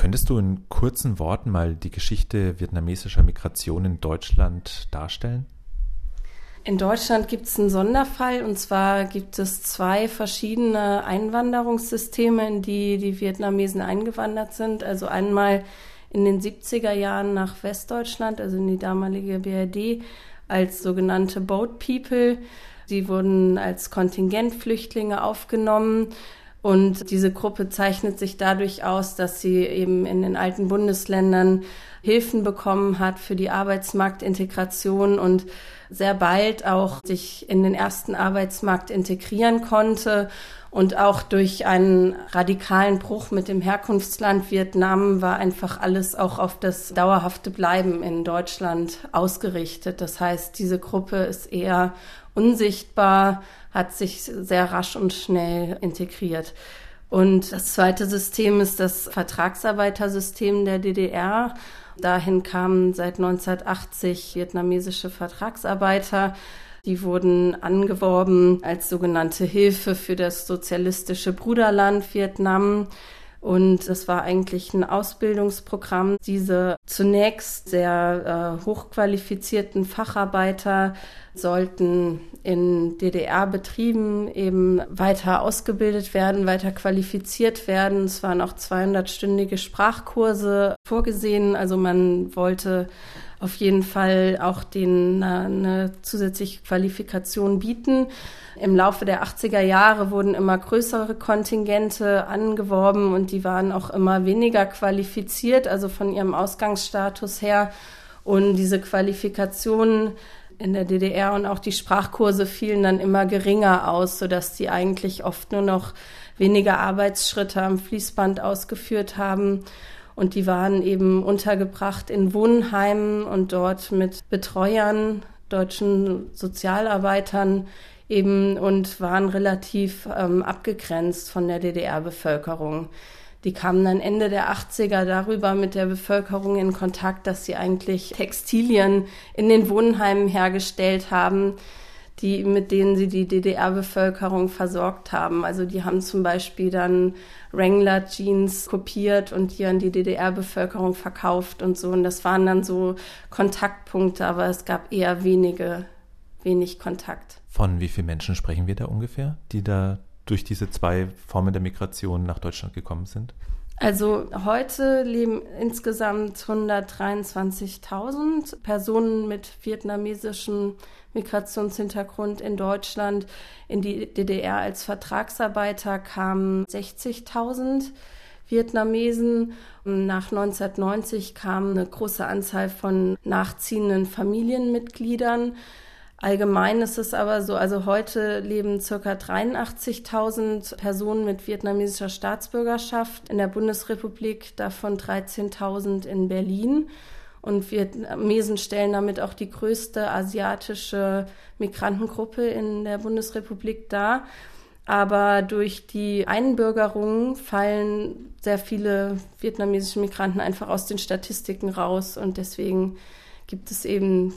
Könntest du in kurzen Worten mal die Geschichte vietnamesischer Migration in Deutschland darstellen? In Deutschland gibt es einen Sonderfall und zwar gibt es zwei verschiedene Einwanderungssysteme, in die die Vietnamesen eingewandert sind. Also einmal in den 70er Jahren nach Westdeutschland, also in die damalige BRD, als sogenannte Boat People. Sie wurden als Kontingentflüchtlinge aufgenommen und diese Gruppe zeichnet sich dadurch aus, dass sie eben in den alten Bundesländern Hilfen bekommen hat für die Arbeitsmarktintegration und sehr bald auch sich in den ersten Arbeitsmarkt integrieren konnte und auch durch einen radikalen Bruch mit dem Herkunftsland Vietnam war einfach alles auch auf das dauerhafte Bleiben in Deutschland ausgerichtet. Das heißt, diese Gruppe ist eher unsichtbar, hat sich sehr rasch und schnell integriert. Und das zweite System ist das Vertragsarbeitersystem der DDR. Dahin kamen seit 1980 vietnamesische Vertragsarbeiter. Die wurden angeworben als sogenannte Hilfe für das sozialistische Bruderland Vietnam. Und es war eigentlich ein Ausbildungsprogramm. Diese zunächst sehr äh, hochqualifizierten Facharbeiter sollten in DDR-Betrieben eben weiter ausgebildet werden, weiter qualifiziert werden. Es waren auch 200-stündige Sprachkurse vorgesehen. Also man wollte auf jeden Fall auch denen eine, eine zusätzliche Qualifikation bieten. Im Laufe der 80er Jahre wurden immer größere Kontingente angeworben und die waren auch immer weniger qualifiziert, also von ihrem Ausgangsstatus her. Und diese Qualifikationen in der DDR und auch die Sprachkurse fielen dann immer geringer aus, sodass die eigentlich oft nur noch weniger Arbeitsschritte am Fließband ausgeführt haben. Und die waren eben untergebracht in Wohnheimen und dort mit Betreuern, deutschen Sozialarbeitern eben und waren relativ ähm, abgegrenzt von der DDR-Bevölkerung. Die kamen dann Ende der 80er darüber mit der Bevölkerung in Kontakt, dass sie eigentlich Textilien in den Wohnheimen hergestellt haben, die, mit denen sie die DDR-Bevölkerung versorgt haben. Also die haben zum Beispiel dann Wrangler-Jeans kopiert und die an die DDR-Bevölkerung verkauft und so. Und das waren dann so Kontaktpunkte, aber es gab eher wenige, wenig Kontakt. Von wie vielen Menschen sprechen wir da ungefähr, die da durch diese zwei Formen der Migration nach Deutschland gekommen sind? Also heute leben insgesamt 123.000 Personen mit vietnamesischem Migrationshintergrund in Deutschland. In die DDR als Vertragsarbeiter kamen 60.000 Vietnamesen. Nach 1990 kam eine große Anzahl von nachziehenden Familienmitgliedern. Allgemein ist es aber so, also heute leben circa 83.000 Personen mit vietnamesischer Staatsbürgerschaft in der Bundesrepublik, davon 13.000 in Berlin. Und Vietnamesen stellen damit auch die größte asiatische Migrantengruppe in der Bundesrepublik dar. Aber durch die Einbürgerung fallen sehr viele vietnamesische Migranten einfach aus den Statistiken raus. Und deswegen gibt es eben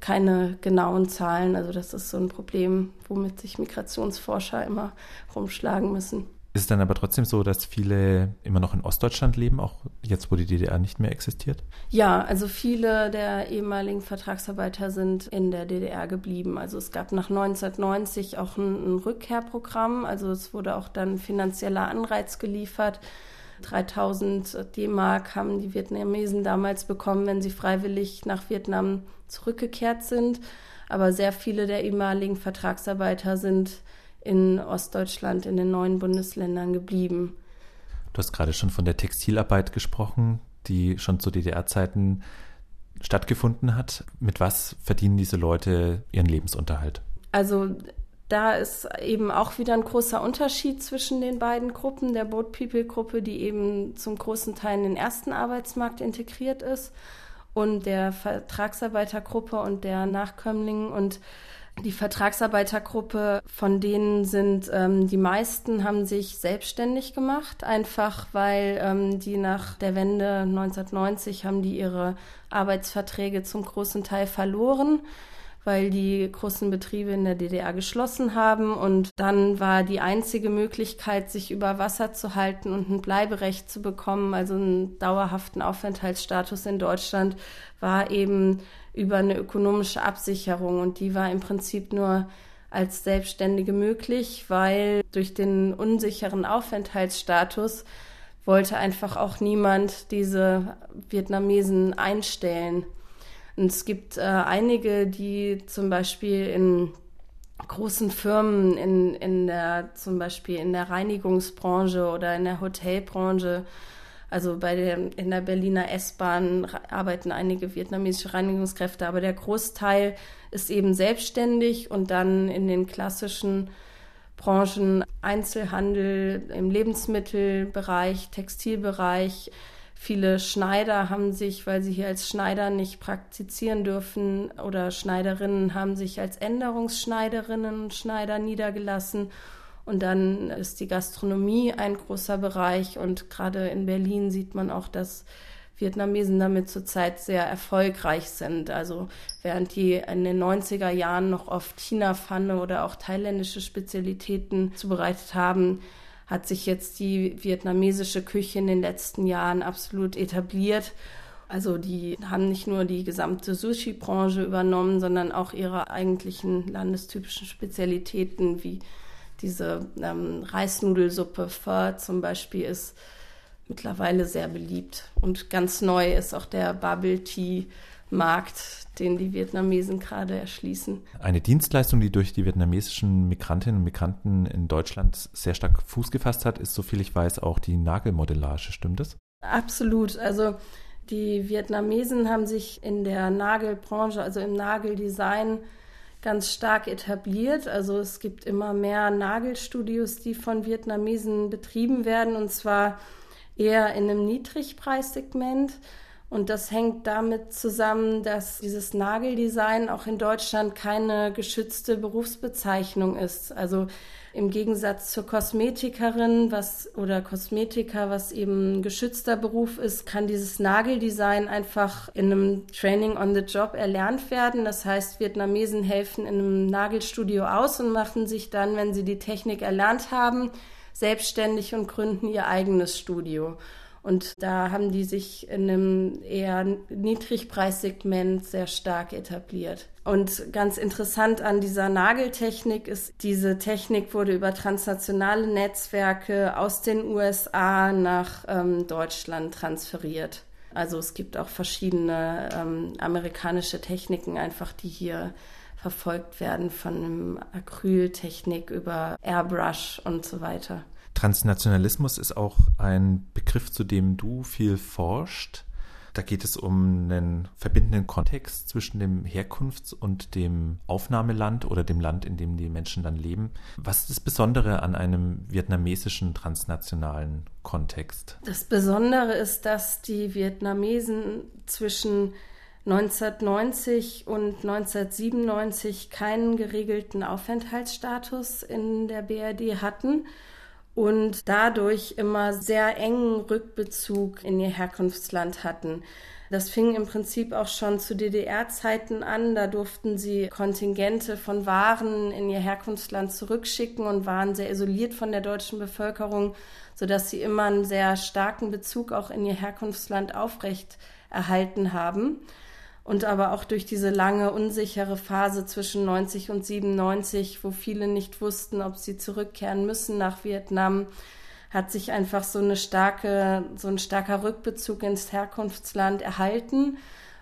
keine genauen Zahlen. Also das ist so ein Problem, womit sich Migrationsforscher immer rumschlagen müssen. Ist es dann aber trotzdem so, dass viele immer noch in Ostdeutschland leben, auch jetzt, wo die DDR nicht mehr existiert? Ja, also viele der ehemaligen Vertragsarbeiter sind in der DDR geblieben. Also es gab nach 1990 auch ein, ein Rückkehrprogramm. Also es wurde auch dann finanzieller Anreiz geliefert 3000 D-Mark haben die Vietnamesen damals bekommen, wenn sie freiwillig nach Vietnam zurückgekehrt sind. Aber sehr viele der ehemaligen Vertragsarbeiter sind in Ostdeutschland, in den neuen Bundesländern geblieben. Du hast gerade schon von der Textilarbeit gesprochen, die schon zu DDR-Zeiten stattgefunden hat. Mit was verdienen diese Leute ihren Lebensunterhalt? Also da ist eben auch wieder ein großer Unterschied zwischen den beiden Gruppen. Der Boat People Gruppe, die eben zum großen Teil in den ersten Arbeitsmarkt integriert ist und der Vertragsarbeitergruppe und der Nachkömmlingen und die Vertragsarbeitergruppe, von denen sind ähm, die meisten haben sich selbstständig gemacht, einfach weil ähm, die nach der Wende 1990 haben die ihre Arbeitsverträge zum großen Teil verloren weil die großen Betriebe in der DDR geschlossen haben. Und dann war die einzige Möglichkeit, sich über Wasser zu halten und ein Bleiberecht zu bekommen, also einen dauerhaften Aufenthaltsstatus in Deutschland, war eben über eine ökonomische Absicherung. Und die war im Prinzip nur als Selbstständige möglich, weil durch den unsicheren Aufenthaltsstatus wollte einfach auch niemand diese Vietnamesen einstellen. Und es gibt äh, einige, die zum Beispiel in großen Firmen, in, in der, zum Beispiel in der Reinigungsbranche oder in der Hotelbranche also bei der, in der Berliner S-Bahn arbeiten einige vietnamesische Reinigungskräfte, aber der Großteil ist eben selbstständig und dann in den klassischen Branchen Einzelhandel, im Lebensmittelbereich, Textilbereich. Viele Schneider haben sich, weil sie hier als Schneider nicht praktizieren dürfen oder Schneiderinnen haben sich als Änderungsschneiderinnen und Schneider niedergelassen und dann ist die Gastronomie ein großer Bereich. Und gerade in Berlin sieht man auch, dass Vietnamesen damit zurzeit sehr erfolgreich sind. Also während die in den 90er Jahren noch oft China-Pfanne oder auch thailändische Spezialitäten zubereitet haben, hat sich jetzt die vietnamesische Küche in den letzten Jahren absolut etabliert. Also die haben nicht nur die gesamte Sushi-Branche übernommen, sondern auch ihre eigentlichen landestypischen Spezialitäten wie diese ähm, Reisnudelsuppe Pho zum Beispiel ist mittlerweile sehr beliebt. Und ganz neu ist auch der Bubble Tea Markt, den die Vietnamesen gerade erschließen. Eine Dienstleistung, die durch die vietnamesischen Migrantinnen und Migranten in Deutschland sehr stark Fuß gefasst hat, ist, soviel ich weiß, auch die Nagelmodellage. Stimmt das? Absolut. Also die Vietnamesen haben sich in der Nagelbranche, also im Nageldesign, ganz stark etabliert. Also es gibt immer mehr Nagelstudios, die von Vietnamesen betrieben werden und zwar eher in einem Niedrigpreissegment. Und das hängt damit zusammen, dass dieses Nageldesign auch in Deutschland keine geschützte Berufsbezeichnung ist. Also im Gegensatz zur Kosmetikerin was, oder Kosmetiker, was eben ein geschützter Beruf ist, kann dieses Nageldesign einfach in einem Training on the Job erlernt werden. Das heißt, Vietnamesen helfen in einem Nagelstudio aus und machen sich dann, wenn sie die Technik erlernt haben, selbstständig und gründen ihr eigenes Studio. Und da haben die sich in einem eher Niedrigpreissegment sehr stark etabliert. Und ganz interessant an dieser Nageltechnik ist, diese Technik wurde über transnationale Netzwerke aus den USA nach ähm, Deutschland transferiert. Also es gibt auch verschiedene ähm, amerikanische Techniken einfach, die hier verfolgt werden, von Acryltechnik über Airbrush und so weiter. Transnationalismus ist auch ein Begriff, zu dem du viel forscht. Da geht es um einen verbindenden Kontext zwischen dem Herkunfts- und dem Aufnahmeland oder dem Land, in dem die Menschen dann leben. Was ist das Besondere an einem vietnamesischen transnationalen Kontext? Das Besondere ist, dass die Vietnamesen zwischen 1990 und 1997 keinen geregelten Aufenthaltsstatus in der BRD hatten und dadurch immer sehr engen Rückbezug in ihr Herkunftsland hatten. Das fing im Prinzip auch schon zu DDR-Zeiten an. Da durften sie Kontingente von Waren in ihr Herkunftsland zurückschicken und waren sehr isoliert von der deutschen Bevölkerung, sodass sie immer einen sehr starken Bezug auch in ihr Herkunftsland aufrecht erhalten haben und aber auch durch diese lange unsichere Phase zwischen 90 und 97, wo viele nicht wussten, ob sie zurückkehren müssen nach Vietnam, hat sich einfach so eine starke, so ein starker Rückbezug ins Herkunftsland erhalten.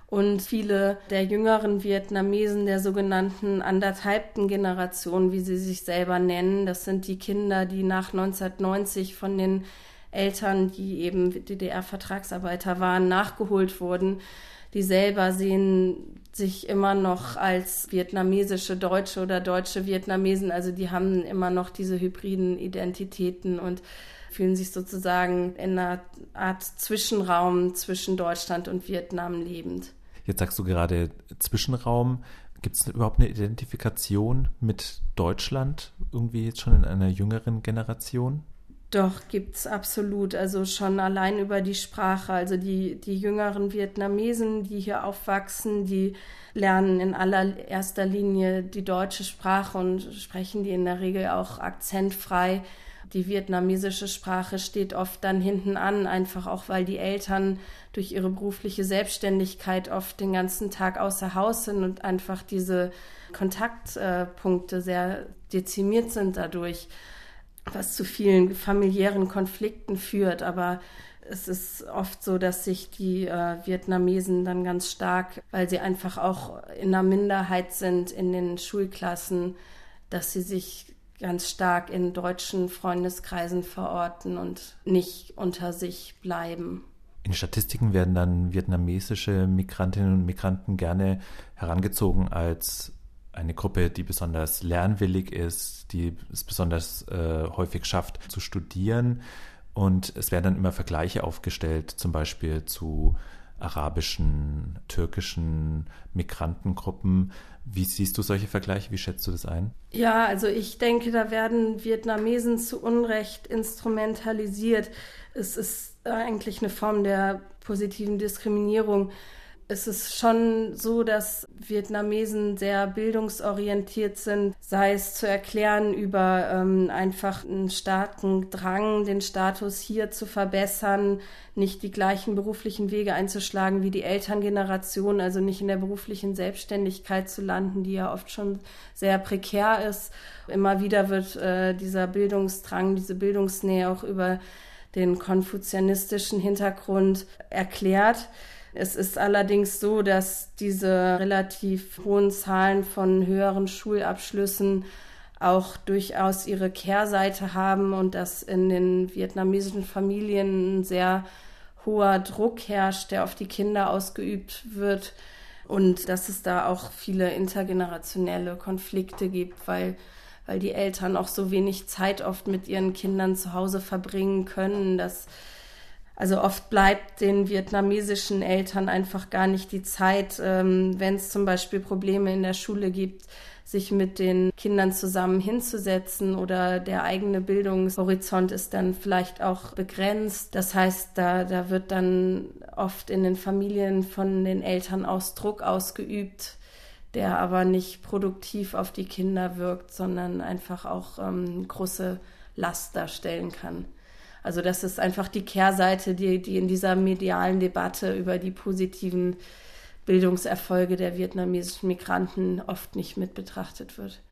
Und viele der jüngeren Vietnamesen der sogenannten anderthalbten Generation, wie sie sich selber nennen, das sind die Kinder, die nach 1990 von den Eltern, die eben DDR-Vertragsarbeiter waren, nachgeholt wurden die selber sehen sich immer noch als vietnamesische Deutsche oder deutsche Vietnamesen. Also die haben immer noch diese hybriden Identitäten und fühlen sich sozusagen in einer Art Zwischenraum zwischen Deutschland und Vietnam lebend. Jetzt sagst du gerade Zwischenraum. Gibt es überhaupt eine Identifikation mit Deutschland irgendwie jetzt schon in einer jüngeren Generation? Doch, gibt es absolut. Also schon allein über die Sprache. Also die, die jüngeren Vietnamesen, die hier aufwachsen, die lernen in allererster Linie die deutsche Sprache und sprechen die in der Regel auch akzentfrei. Die vietnamesische Sprache steht oft dann hinten an, einfach auch weil die Eltern durch ihre berufliche Selbstständigkeit oft den ganzen Tag außer Haus sind und einfach diese Kontaktpunkte sehr dezimiert sind dadurch was zu vielen familiären Konflikten führt. Aber es ist oft so, dass sich die äh, Vietnamesen dann ganz stark, weil sie einfach auch in einer Minderheit sind in den Schulklassen, dass sie sich ganz stark in deutschen Freundeskreisen verorten und nicht unter sich bleiben. In Statistiken werden dann vietnamesische Migrantinnen und Migranten gerne herangezogen als eine Gruppe, die besonders lernwillig ist, die es besonders äh, häufig schafft zu studieren. Und es werden dann immer Vergleiche aufgestellt, zum Beispiel zu arabischen, türkischen Migrantengruppen. Wie siehst du solche Vergleiche? Wie schätzt du das ein? Ja, also ich denke, da werden Vietnamesen zu Unrecht instrumentalisiert. Es ist eigentlich eine Form der positiven Diskriminierung es ist schon so, dass Vietnamesen sehr bildungsorientiert sind, sei es zu erklären über ähm, einfach einen starken Drang, den Status hier zu verbessern, nicht die gleichen beruflichen Wege einzuschlagen wie die Elterngeneration, also nicht in der beruflichen Selbstständigkeit zu landen, die ja oft schon sehr prekär ist. Immer wieder wird äh, dieser Bildungsdrang, diese Bildungsnähe auch über den konfuzianistischen Hintergrund erklärt. Es ist allerdings so, dass diese relativ hohen Zahlen von höheren Schulabschlüssen auch durchaus ihre Kehrseite haben und dass in den vietnamesischen Familien ein sehr hoher Druck herrscht, der auf die Kinder ausgeübt wird und dass es da auch viele intergenerationelle Konflikte gibt, weil weil die Eltern auch so wenig Zeit oft mit ihren Kindern zu Hause verbringen können, dass also oft bleibt den vietnamesischen Eltern einfach gar nicht die Zeit, ähm, wenn es zum Beispiel Probleme in der Schule gibt, sich mit den Kindern zusammen hinzusetzen oder der eigene Bildungshorizont ist dann vielleicht auch begrenzt. Das heißt, da, da wird dann oft in den Familien von den Eltern aus Druck ausgeübt, der aber nicht produktiv auf die Kinder wirkt, sondern einfach auch ähm, große Last darstellen kann. Also das ist einfach die Kehrseite, die, die in dieser medialen Debatte über die positiven Bildungserfolge der vietnamesischen Migranten oft nicht mit betrachtet wird.